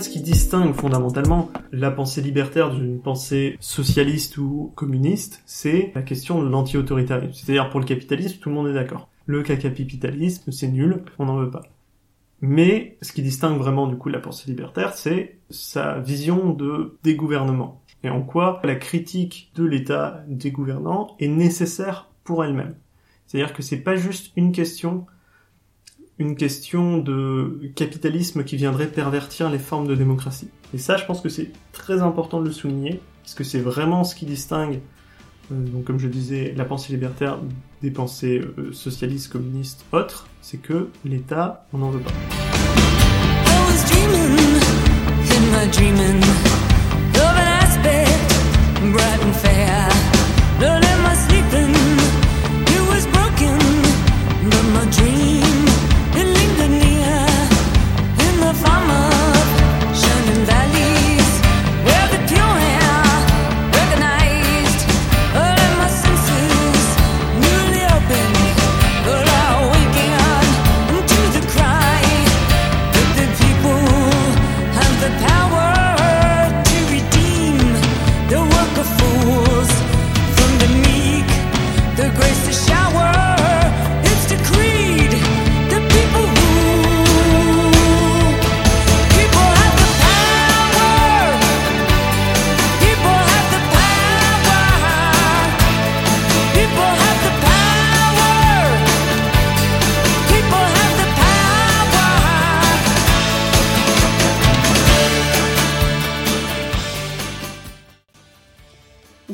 ce qui distingue fondamentalement la pensée libertaire d'une pensée socialiste ou communiste, c'est la question de l'anti-autoritarisme. C'est-à-dire pour le capitalisme, tout le monde est d'accord. Le capitalisme, c'est nul, on n'en veut pas. Mais ce qui distingue vraiment du coup la pensée libertaire, c'est sa vision de des gouvernements et en quoi la critique de l'État des gouvernants est nécessaire pour elle-même. C'est-à-dire que c'est pas juste une question une question de capitalisme qui viendrait pervertir les formes de démocratie. Et ça, je pense que c'est très important de le souligner, parce que c'est vraiment ce qui distingue, euh, donc comme je disais, la pensée libertaire des pensées euh, socialistes, communistes, autres, c'est que l'État, on n'en veut pas.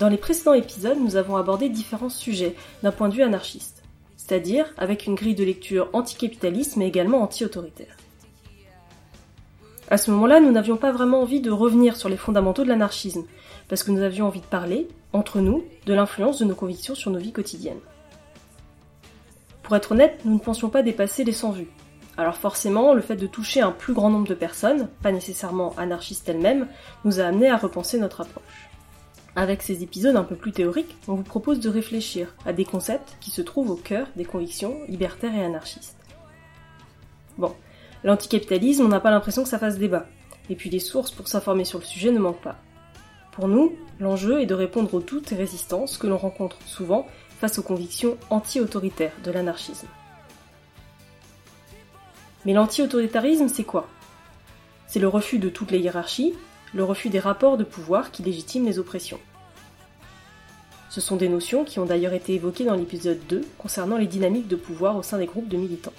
Dans les précédents épisodes, nous avons abordé différents sujets d'un point de vue anarchiste, c'est-à-dire avec une grille de lecture anticapitaliste mais également anti-autoritaire. À ce moment-là, nous n'avions pas vraiment envie de revenir sur les fondamentaux de l'anarchisme, parce que nous avions envie de parler, entre nous, de l'influence de nos convictions sur nos vies quotidiennes. Pour être honnête, nous ne pensions pas dépasser les 100 vues. Alors forcément, le fait de toucher un plus grand nombre de personnes, pas nécessairement anarchistes elles-mêmes, nous a amené à repenser notre approche. Avec ces épisodes un peu plus théoriques, on vous propose de réfléchir à des concepts qui se trouvent au cœur des convictions libertaires et anarchistes. Bon, l'anticapitalisme, on n'a pas l'impression que ça fasse débat. Et puis les sources pour s'informer sur le sujet ne manquent pas. Pour nous, l'enjeu est de répondre aux doutes et résistances que l'on rencontre souvent face aux convictions anti-autoritaires de l'anarchisme. Mais l'anti-autoritarisme, c'est quoi? C'est le refus de toutes les hiérarchies, le refus des rapports de pouvoir qui légitiment les oppressions. Ce sont des notions qui ont d'ailleurs été évoquées dans l'épisode 2 concernant les dynamiques de pouvoir au sein des groupes de militants.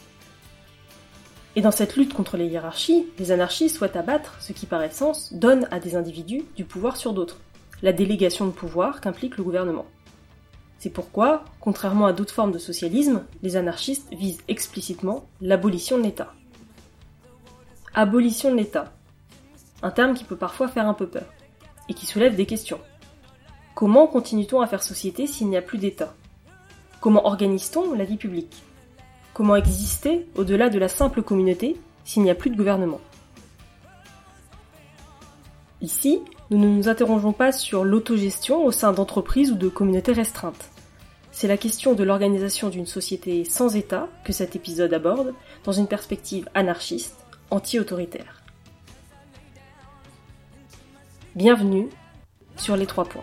Et dans cette lutte contre les hiérarchies, les anarchistes souhaitent abattre ce qui par essence donne à des individus du pouvoir sur d'autres, la délégation de pouvoir qu'implique le gouvernement. C'est pourquoi, contrairement à d'autres formes de socialisme, les anarchistes visent explicitement l'abolition de l'État. Abolition de l'État, un terme qui peut parfois faire un peu peur, et qui soulève des questions. Comment continue-t-on à faire société s'il n'y a plus d'État? Comment organise-t-on la vie publique? Comment exister au-delà de la simple communauté s'il n'y a plus de gouvernement? Ici, nous ne nous interrogeons pas sur l'autogestion au sein d'entreprises ou de communautés restreintes. C'est la question de l'organisation d'une société sans État que cet épisode aborde dans une perspective anarchiste, anti-autoritaire. Bienvenue sur les trois points.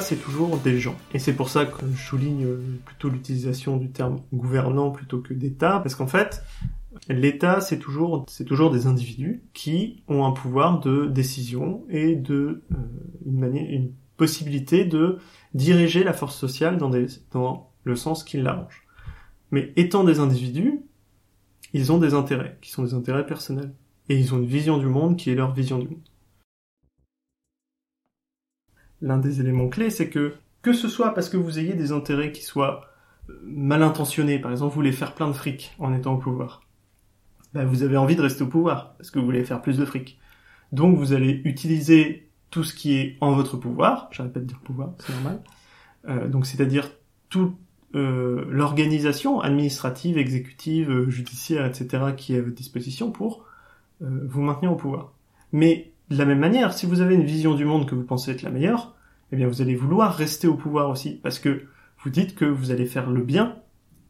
C'est toujours des gens. Et c'est pour ça que je souligne plutôt l'utilisation du terme gouvernant plutôt que d'État, parce qu'en fait, L'État, c'est toujours, c'est toujours des individus qui ont un pouvoir de décision et de euh, une, manière, une possibilité de diriger la force sociale dans, des, dans le sens qui l'arrange. Mais étant des individus, ils ont des intérêts, qui sont des intérêts personnels. Et ils ont une vision du monde qui est leur vision du monde. L'un des éléments clés, c'est que, que ce soit parce que vous ayez des intérêts qui soient euh, mal intentionnés, par exemple vous voulez faire plein de fric en étant au pouvoir, bah, vous avez envie de rester au pouvoir, parce que vous voulez faire plus de fric. Donc vous allez utiliser tout ce qui est en votre pouvoir, j'arrête pas de dire pouvoir, c'est normal, euh, donc c'est-à-dire toute euh, l'organisation administrative, exécutive, euh, judiciaire, etc. qui est à votre disposition pour vous maintenir au pouvoir. Mais de la même manière, si vous avez une vision du monde que vous pensez être la meilleure, eh bien vous allez vouloir rester au pouvoir aussi, parce que vous dites que vous allez faire le bien,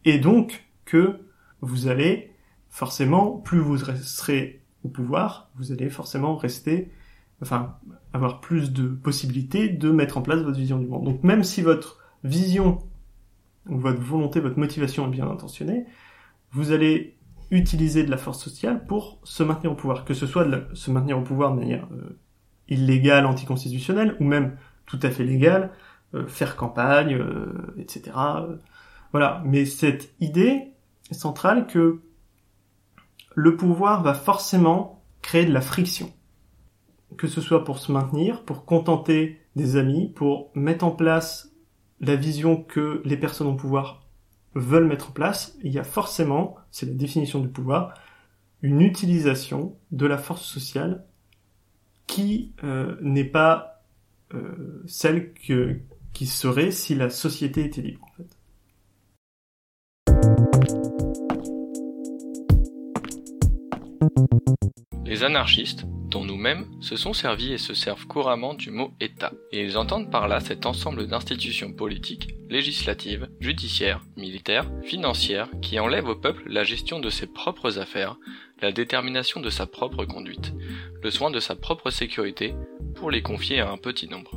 et donc que vous allez forcément, plus vous resterez au pouvoir, vous allez forcément rester, enfin, avoir plus de possibilités de mettre en place votre vision du monde. Donc même si votre vision, ou votre volonté, votre motivation est bien intentionnée, vous allez utiliser de la force sociale pour se maintenir au pouvoir, que ce soit de se maintenir au pouvoir de manière euh, illégale, anticonstitutionnelle, ou même tout à fait légale, euh, faire campagne, euh, etc. voilà. Mais cette idée centrale que le pouvoir va forcément créer de la friction. Que ce soit pour se maintenir, pour contenter des amis, pour mettre en place la vision que les personnes au pouvoir veulent mettre en place, il y a forcément, c'est la définition du pouvoir, une utilisation de la force sociale qui euh, n'est pas euh, celle qui serait si la société était libre. Les anarchistes, nous-mêmes, se sont servis et se servent couramment du mot État, et ils entendent par là cet ensemble d'institutions politiques, législatives, judiciaires, militaires, financières, qui enlèvent au peuple la gestion de ses propres affaires, la détermination de sa propre conduite, le soin de sa propre sécurité, pour les confier à un petit nombre.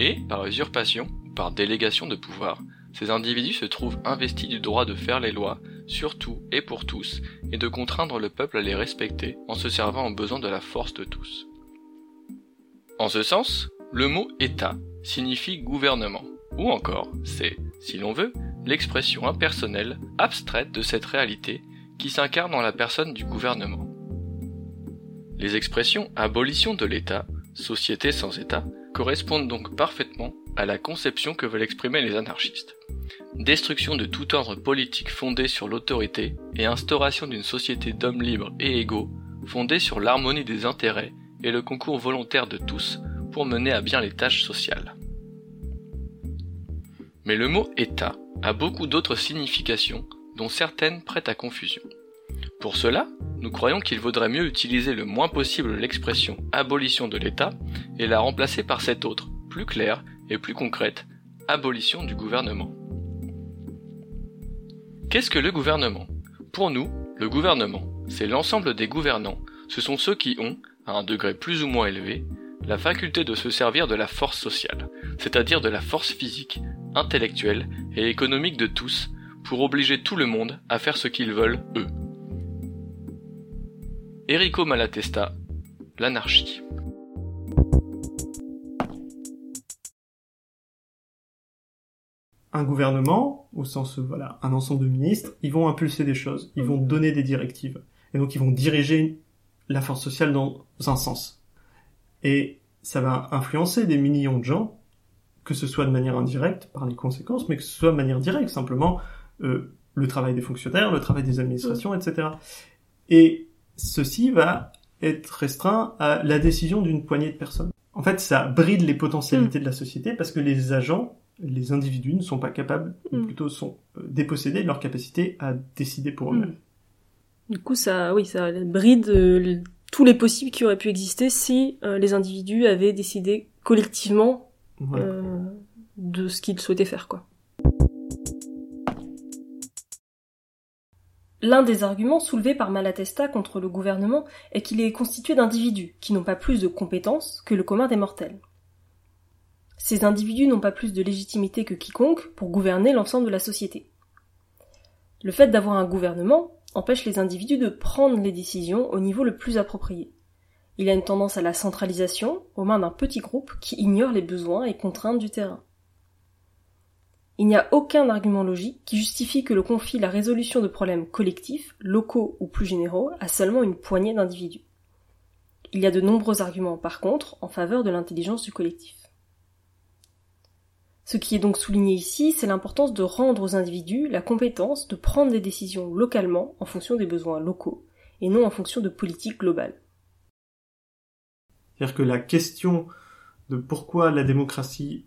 Et, par usurpation, par délégation de pouvoir, ces individus se trouvent investis du droit de faire les lois, sur tout et pour tous, et de contraindre le peuple à les respecter en se servant aux besoins de la force de tous. En ce sens, le mot État signifie gouvernement, ou encore c'est, si l'on veut, l'expression impersonnelle, abstraite de cette réalité qui s'incarne dans la personne du gouvernement. Les expressions abolition de l'État, société sans État, correspondent donc parfaitement à la conception que veulent exprimer les anarchistes. Destruction de tout ordre politique fondé sur l'autorité et instauration d'une société d'hommes libres et égaux fondée sur l'harmonie des intérêts et le concours volontaire de tous pour mener à bien les tâches sociales. Mais le mot État a beaucoup d'autres significations dont certaines prêtent à confusion. Pour cela, nous croyons qu'il vaudrait mieux utiliser le moins possible l'expression abolition de l'État et la remplacer par cette autre, plus claire et plus concrète, abolition du gouvernement. Qu'est-ce que le gouvernement? Pour nous, le gouvernement, c'est l'ensemble des gouvernants, ce sont ceux qui ont, à un degré plus ou moins élevé, la faculté de se servir de la force sociale, c'est-à-dire de la force physique, intellectuelle et économique de tous, pour obliger tout le monde à faire ce qu'ils veulent, eux. Enrico Malatesta, l'anarchie. un gouvernement, au sens, voilà, un ensemble de ministres, ils vont impulser des choses, ils vont donner des directives. Et donc, ils vont diriger la force sociale dans un sens. Et ça va influencer des millions de gens, que ce soit de manière indirecte, par les conséquences, mais que ce soit de manière directe, simplement, euh, le travail des fonctionnaires, le travail des administrations, etc. Et ceci va être restreint à la décision d'une poignée de personnes. En fait, ça bride les potentialités de la société parce que les agents les individus ne sont pas capables, ou mm. plutôt sont euh, dépossédés de leur capacité à décider pour eux-mêmes. Mm. Du coup, ça, oui, ça bride euh, tous les possibles qui auraient pu exister si euh, les individus avaient décidé collectivement de ce qu'ils souhaitaient faire, quoi. L'un des arguments soulevés par Malatesta contre le gouvernement est qu'il est constitué d'individus qui n'ont pas plus de compétences que le commun des mortels. Ces individus n'ont pas plus de légitimité que quiconque pour gouverner l'ensemble de la société. Le fait d'avoir un gouvernement, empêche les individus de prendre les décisions au niveau le plus approprié. Il a une tendance à la centralisation aux mains d'un petit groupe qui ignore les besoins et contraintes du terrain. Il n'y a aucun argument logique qui justifie que l'on confie la résolution de problèmes collectifs, locaux ou plus généraux à seulement une poignée d'individus. Il y a de nombreux arguments par contre en faveur de l'intelligence du collectif. Ce qui est donc souligné ici, c'est l'importance de rendre aux individus la compétence de prendre des décisions localement en fonction des besoins locaux, et non en fonction de politiques globales. C'est-à-dire que la question de pourquoi la démocratie,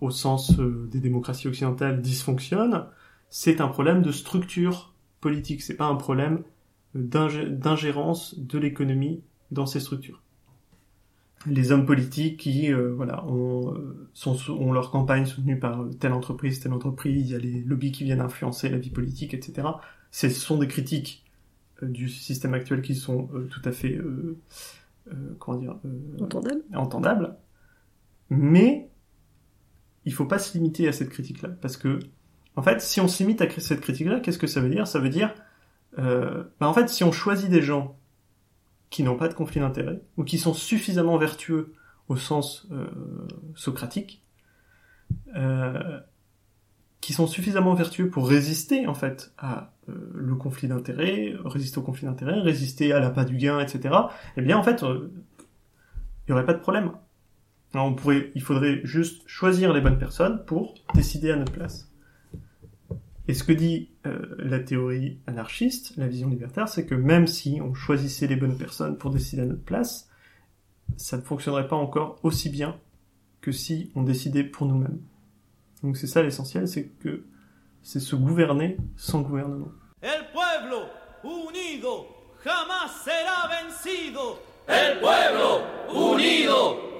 au sens euh, des démocraties occidentales, dysfonctionne, c'est un problème de structure politique, c'est pas un problème d'ingérence de l'économie dans ces structures. Les hommes politiques qui, euh, voilà, ont, sont, ont leur campagne soutenue par telle entreprise, telle entreprise, il y a les lobbies qui viennent influencer la vie politique, etc. Ce sont des critiques du système actuel qui sont tout à fait euh, comment dire entendable. entendable. Mais il faut pas se limiter à cette critique-là, parce que en fait, si on s'imite à cette critique-là, qu'est-ce que ça veut dire? Ça veut dire, euh, bah en fait, si on choisit des gens qui n'ont pas de conflit d'intérêt ou qui sont suffisamment vertueux au sens euh, socratique, euh, qui sont suffisamment vertueux pour résister en fait à euh, le conflit d'intérêts, résister au conflit d'intérêts, résister à l'appât du gain, etc. Eh bien en fait, euh, il n'y aurait pas de problème. On pourrait, il faudrait juste choisir les bonnes personnes pour décider à notre place. Et ce que dit euh, la théorie anarchiste, la vision libertaire, c'est que même si on choisissait les bonnes personnes pour décider à notre place, ça ne fonctionnerait pas encore aussi bien que si on décidait pour nous-mêmes. Donc c'est ça l'essentiel, c'est que c'est se gouverner sans gouvernement. El pueblo unido jamás será vencido. El pueblo unido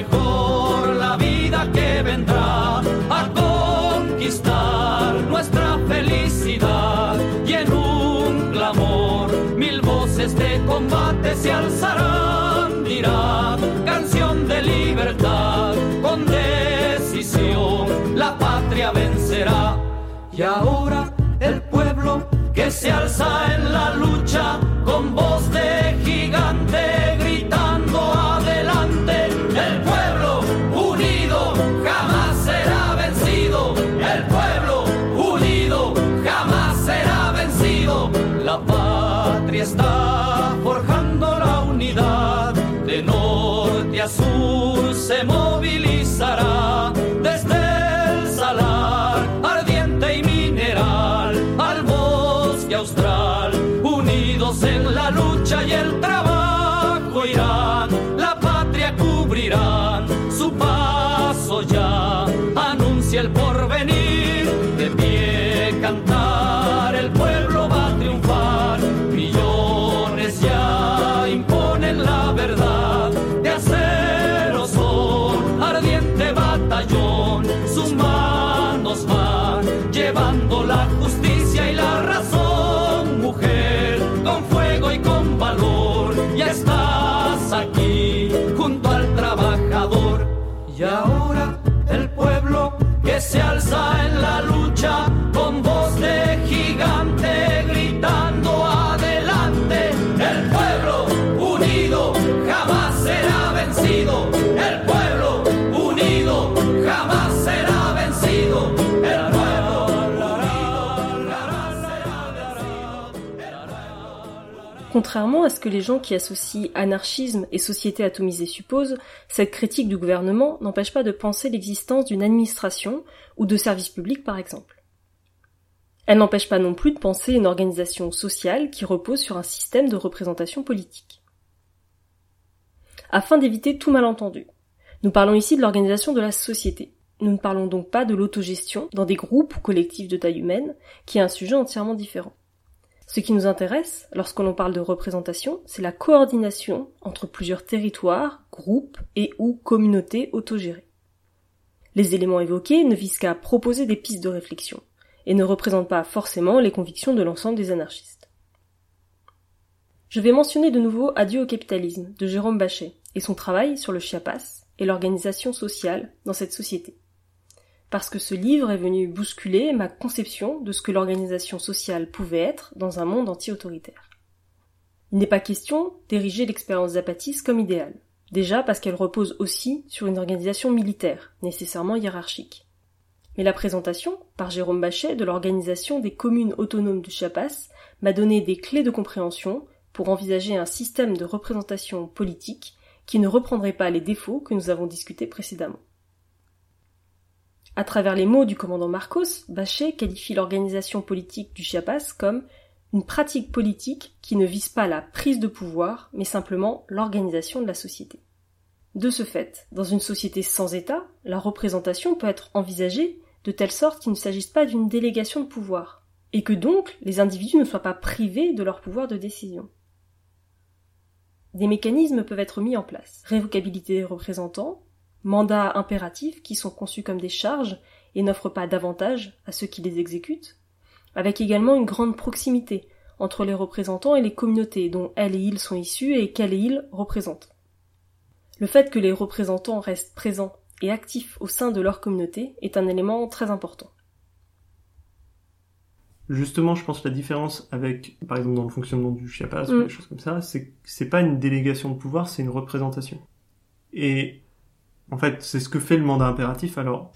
mejor la vida que vendrá a conquistar nuestra felicidad y en un clamor mil voces de combate se alzarán. Dirán canción de libertad con decisión la patria vencerá y ahora Contrairement à ce que les gens qui associent anarchisme et société atomisée supposent, cette critique du gouvernement n'empêche pas de penser l'existence d'une administration ou de services publics par exemple. Elle n'empêche pas non plus de penser une organisation sociale qui repose sur un système de représentation politique. Afin d'éviter tout malentendu, nous parlons ici de l'organisation de la société. Nous ne parlons donc pas de l'autogestion dans des groupes ou collectifs de taille humaine, qui est un sujet entièrement différent. Ce qui nous intéresse, lorsque l'on parle de représentation, c'est la coordination entre plusieurs territoires, groupes et ou communautés autogérées. Les éléments évoqués ne visent qu'à proposer des pistes de réflexion, et ne représentent pas forcément les convictions de l'ensemble des anarchistes. Je vais mentionner de nouveau Adieu au capitalisme de Jérôme Bachet et son travail sur le Chiapas et l'organisation sociale dans cette société parce que ce livre est venu bousculer ma conception de ce que l'organisation sociale pouvait être dans un monde anti-autoritaire. Il n'est pas question d'ériger l'expérience Zapatis comme idéale. Déjà parce qu'elle repose aussi sur une organisation militaire, nécessairement hiérarchique. Mais la présentation, par Jérôme Bachet, de l'organisation des communes autonomes de Chiapas m'a donné des clés de compréhension pour envisager un système de représentation politique qui ne reprendrait pas les défauts que nous avons discutés précédemment. À travers les mots du commandant Marcos, Bachet qualifie l'organisation politique du Chiapas comme une pratique politique qui ne vise pas la prise de pouvoir, mais simplement l'organisation de la société. De ce fait, dans une société sans État, la représentation peut être envisagée de telle sorte qu'il ne s'agisse pas d'une délégation de pouvoir, et que donc les individus ne soient pas privés de leur pouvoir de décision. Des mécanismes peuvent être mis en place. Révocabilité des représentants, mandats impératifs qui sont conçus comme des charges et n'offrent pas d'avantages à ceux qui les exécutent, avec également une grande proximité entre les représentants et les communautés dont elles et ils sont issus et qu'elles et ils représentent. Le fait que les représentants restent présents et actifs au sein de leur communauté est un élément très important. Justement, je pense que la différence avec, par exemple, dans le fonctionnement du Chiapas ou Mm. des choses comme ça, c'est que c'est pas une délégation de pouvoir, c'est une représentation. Et en fait, c'est ce que fait le mandat impératif. Alors,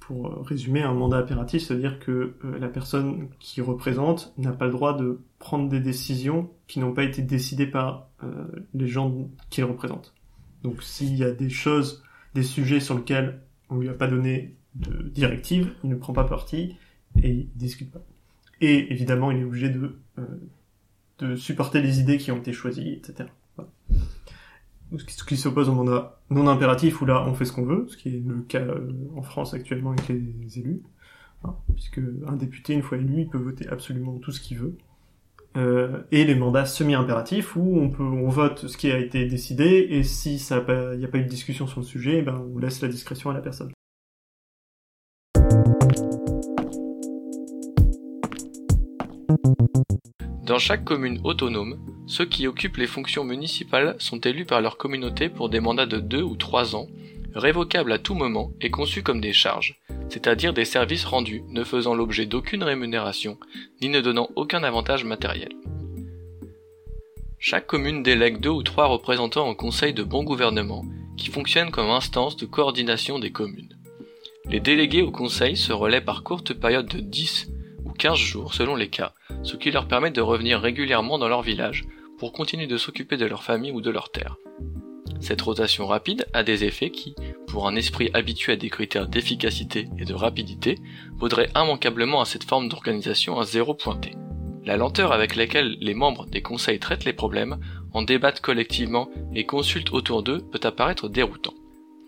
pour euh, résumer, un mandat impératif, ça veut dire que euh, la personne qui représente n'a pas le droit de prendre des décisions qui n'ont pas été décidées par euh, les gens qu'il représente. Donc, s'il y a des choses, des sujets sur lesquels on lui a pas donné de directive, il ne prend pas parti et il discute pas. Et évidemment, il est obligé de, de supporter les idées qui ont été choisies, etc. Ce qui- s'oppose au mandat non impératif, où là, on fait ce qu'on veut, ce qui est le cas euh, en France actuellement avec les élus, hein, puisque un député, une fois élu, il peut voter absolument tout ce qu'il veut. Euh, et les mandats semi-impératifs, où on peut, on vote ce qui a été décidé, et si ça il n'y a pas eu de discussion sur le sujet, ben, on laisse la discrétion à la personne. Dans chaque commune autonome, ceux qui occupent les fonctions municipales sont élus par leur communauté pour des mandats de 2 ou 3 ans, révocables à tout moment et conçus comme des charges, c'est-à-dire des services rendus ne faisant l'objet d'aucune rémunération, ni ne donnant aucun avantage matériel. Chaque commune délègue deux ou trois représentants au conseil de bon gouvernement, qui fonctionne comme instance de coordination des communes. Les délégués au conseil se relaient par courtes périodes de 10 ou 15 jours selon les cas, ce qui leur permet de revenir régulièrement dans leur village pour continuer de s'occuper de leur famille ou de leur terre. Cette rotation rapide a des effets qui, pour un esprit habitué à des critères d'efficacité et de rapidité, vaudraient immanquablement à cette forme d'organisation un zéro pointé. La lenteur avec laquelle les membres des conseils traitent les problèmes, en débattent collectivement et consultent autour d'eux peut apparaître déroutant.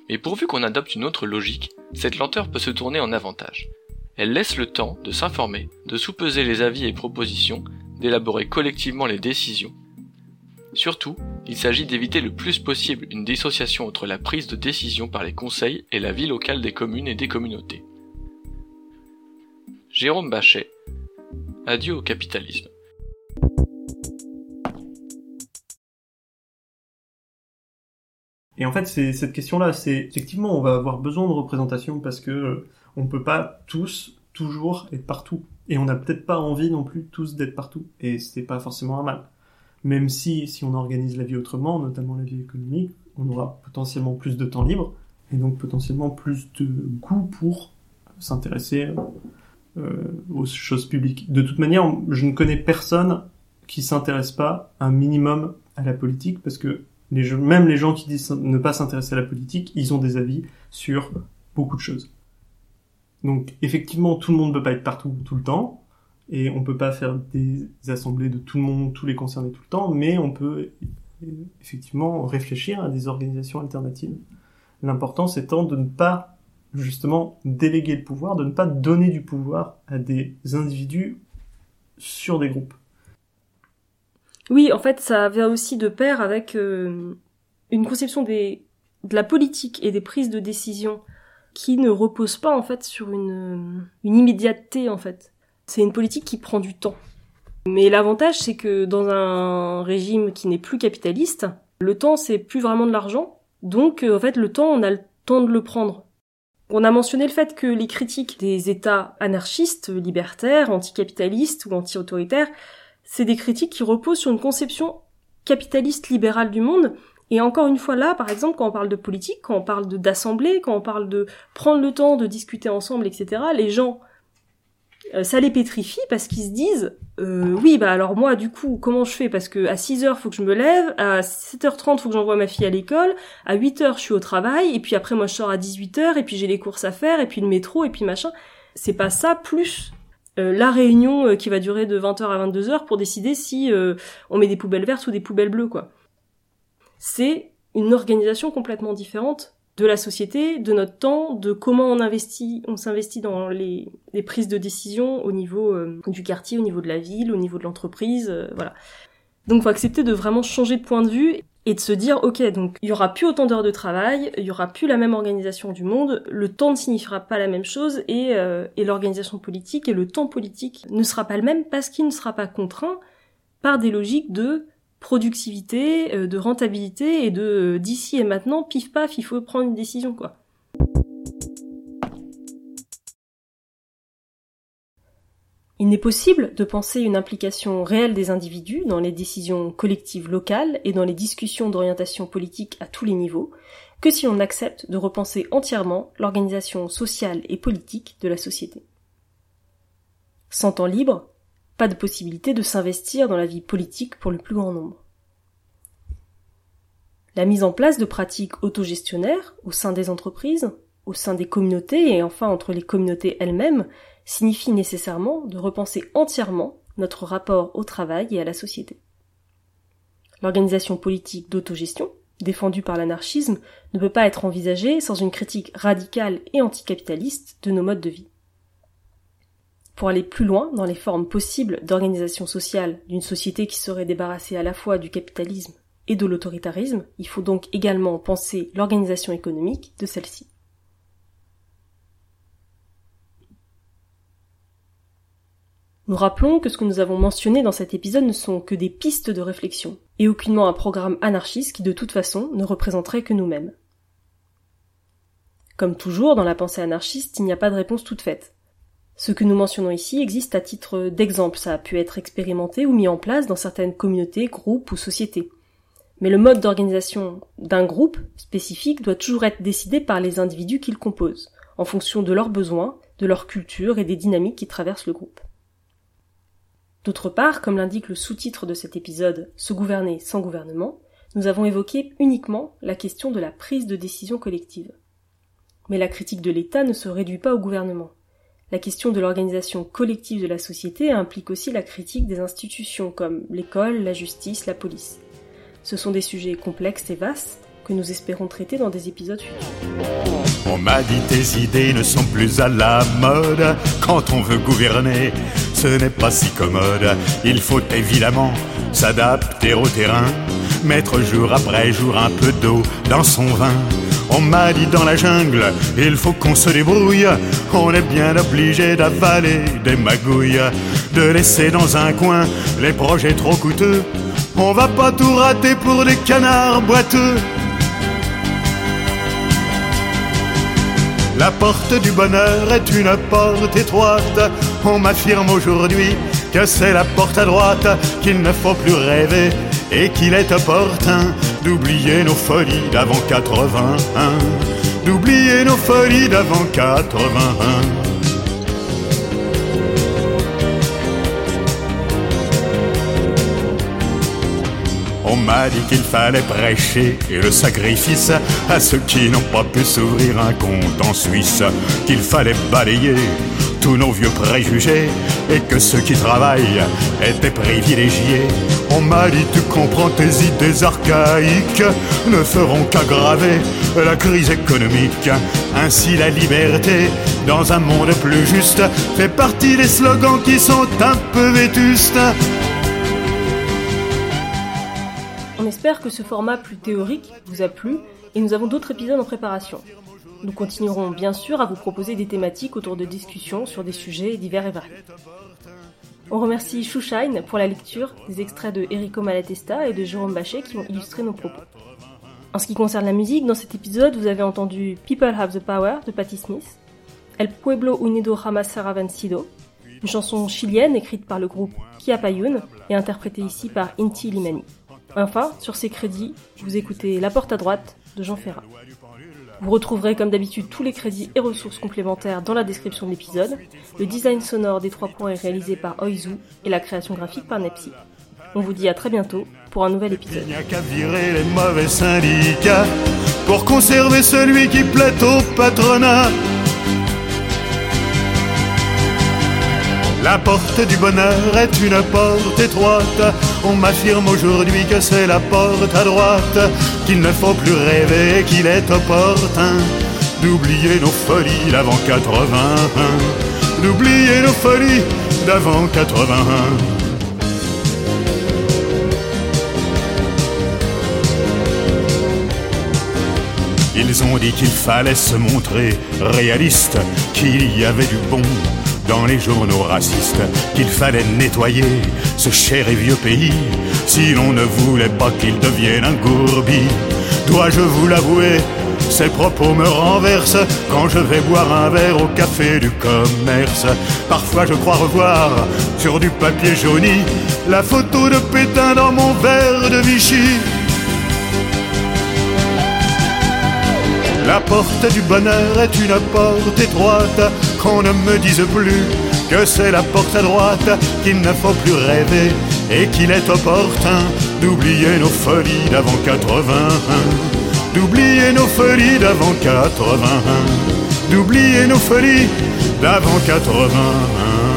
Mais pourvu qu'on adopte une autre logique, cette lenteur peut se tourner en avantage. Elle laisse le temps de s'informer, de sous-peser les avis et propositions, d'élaborer collectivement les décisions. Surtout, il s'agit d'éviter le plus possible une dissociation entre la prise de décision par les conseils et la vie locale des communes et des communautés. Jérôme Bachet Adieu au capitalisme. Et en fait, c'est cette question-là, c'est effectivement, on va avoir besoin de représentation parce que euh, on peut pas tous toujours être partout, et on n'a peut-être pas envie non plus tous d'être partout, et c'est pas forcément un mal. Même si, si on organise la vie autrement, notamment la vie économique, on aura potentiellement plus de temps libre, et donc potentiellement plus de goût pour s'intéresser euh, aux choses publiques. De toute manière, je ne connais personne qui s'intéresse pas un minimum à la politique, parce que même les gens qui disent ne pas s'intéresser à la politique, ils ont des avis sur beaucoup de choses. Donc effectivement, tout le monde ne peut pas être partout tout le temps. Et on peut pas faire des assemblées de tout le monde, tous les concernés tout le temps, mais on peut effectivement réfléchir à des organisations alternatives. L'important étant de ne pas justement déléguer le pouvoir, de ne pas donner du pouvoir à des individus sur des groupes. Oui, en fait, ça vient aussi de pair avec euh, une conception de la politique et des prises de décision qui ne repose pas en fait sur une, une immédiateté en fait. C'est une politique qui prend du temps. Mais l'avantage c'est que dans un régime qui n'est plus capitaliste, le temps c'est plus vraiment de l'argent. Donc euh, en fait le temps on a le temps de le prendre. On a mentionné le fait que les critiques des États anarchistes, libertaires, anticapitalistes ou anti-autoritaires, c'est des critiques qui reposent sur une conception capitaliste libérale du monde. Et encore une fois là, par exemple, quand on parle de politique, quand on parle d'assemblée, quand on parle de prendre le temps de discuter ensemble, etc., les gens euh, ça les pétrifie parce qu'ils se disent euh, oui bah alors moi du coup comment je fais? Parce que à 6h faut que je me lève, à 7h30 faut que j'envoie ma fille à l'école, à 8h je suis au travail et puis après moi je sors à 18h et puis j'ai les courses à faire et puis le métro et puis machin. C'est pas ça plus euh, la réunion qui va durer de 20h à 22h pour décider si on met des poubelles vertes ou des poubelles bleues quoi. C'est une organisation complètement différente de la société, de notre temps, de comment on investit, on s'investit dans les, prises de décision au niveau euh, du quartier, au niveau de la ville, au niveau de l'entreprise, euh, voilà. Donc faut accepter de vraiment changer de point de vue et de se dire ok donc il y aura plus autant d'heures de travail, il y aura plus la même organisation du monde, le temps ne signifiera pas la même chose et, euh, et l'organisation politique et le temps politique ne sera pas le même parce qu'il ne sera pas contraint par des logiques de productivité, euh, de rentabilité et de euh, d'ici et maintenant, pif paf, il faut prendre une décision quoi. Il n'est possible de penser une implication réelle des individus dans les décisions collectives locales et dans les discussions d'orientation politique à tous les niveaux que si on accepte de repenser entièrement l'organisation sociale et politique de la société. Sans temps libre, pas de possibilité de s'investir dans la vie politique pour le plus grand nombre. La mise en place de pratiques autogestionnaires au sein des entreprises, au sein des communautés et enfin entre les communautés elles-mêmes signifie nécessairement de repenser entièrement notre rapport au travail et à la société. L'organisation politique d'autogestion, défendue par l'anarchisme, ne peut pas être envisagée sans une critique radicale et anticapitaliste de nos modes de vie. Pour aller plus loin dans les formes possibles d'organisation sociale d'une société qui serait débarrassée à la fois du capitalisme et de l'autoritarisme, il faut donc également penser l'organisation économique de celle-ci. Nous rappelons que ce que nous avons mentionné dans cet épisode ne sont que des pistes de réflexion, et aucunement un programme anarchiste qui de toute façon ne représenterait que nous-mêmes. Comme toujours, dans la pensée anarchiste, il n'y a pas de réponse toute faite. Ce que nous mentionnons ici existe à titre d'exemple, ça a pu être expérimenté ou mis en place dans certaines communautés, groupes ou sociétés. Mais le mode d'organisation d'un groupe spécifique doit toujours être décidé par les individus qui le composent, en fonction de leurs besoins, de leur culture et des dynamiques qui traversent le groupe. D'autre part, comme l'indique le sous-titre de cet épisode, Se gouverner sans gouvernement, nous avons évoqué uniquement la question de la prise de décision collective. Mais la critique de l'État ne se réduit pas au gouvernement. La question de l'organisation collective de la société implique aussi la critique des institutions comme l'école, la justice, la police. Ce sont des sujets complexes et vastes que nous espérons traiter dans des épisodes futurs. On m'a dit tes idées ne sont plus à la mode. Quand on veut gouverner, ce n'est pas si commode. Il faut évidemment s'adapter au terrain, mettre jour après jour un peu d'eau dans son vin. On m'a dit dans la jungle, il faut qu'on se débrouille. On est bien obligé d'avaler des magouilles, de laisser dans un coin les projets trop coûteux. On va pas tout rater pour des canards boiteux. La porte du bonheur est une porte étroite. On m'affirme aujourd'hui que c'est la porte à droite, qu'il ne faut plus rêver et qu'il est opportun d'oublier nos folies d'avant 81, d'oublier nos folies d'avant 81. On m'a dit qu'il fallait prêcher et le sacrifice à ceux qui n'ont pas pu s'ouvrir un compte en Suisse, qu'il fallait balayer tous nos vieux préjugés et que ceux qui travaillent étaient privilégiés. On m'a dit tu comprends tes idées archaïques ne feront qu'aggraver la crise économique. Ainsi la liberté dans un monde plus juste fait partie des slogans qui sont un peu vétustes. On espère que ce format plus théorique vous a plu et nous avons d'autres épisodes en préparation. Nous continuerons bien sûr à vous proposer des thématiques autour de discussions sur des sujets divers et variés. On remercie Shine pour la lecture des extraits de Enrico Malatesta et de Jérôme Bachet qui ont illustré nos propos. En ce qui concerne la musique, dans cet épisode, vous avez entendu People Have the Power de Patti Smith, El Pueblo Unido Jamás Será Vencido, une chanson chilienne écrite par le groupe Kiapayun et interprétée ici par Inti Limani. Enfin, sur ces crédits, vous écoutez La Porte à droite de Jean Ferrat. Vous retrouverez comme d'habitude tous les crédits et ressources complémentaires dans la description de l'épisode. Le design sonore des trois points est réalisé par Oizu et la création graphique par Nepsi. On vous dit à très bientôt pour un nouvel épisode. La porte du bonheur est une porte étroite. On m'affirme aujourd'hui que c'est la porte à droite, qu'il ne faut plus rêver, qu'il est opportun d'oublier nos folies d'avant 81, d'oublier nos folies d'avant 81. Ils ont dit qu'il fallait se montrer réaliste, qu'il y avait du bon dans les journaux racistes, qu'il fallait nettoyer ce cher et vieux pays, si l'on ne voulait pas qu'il devienne un gourbi. Dois-je vous l'avouer, ces propos me renversent quand je vais boire un verre au café du commerce. Parfois je crois revoir sur du papier jauni la photo de Pétain dans mon verre de Vichy. La porte du bonheur est une porte étroite, qu'on ne me dise plus que c'est la porte à droite, qu'il ne faut plus rêver et qu'il est opportun d'oublier nos folies d'avant 81, d'oublier nos folies d'avant 81, d'oublier nos folies d'avant 81.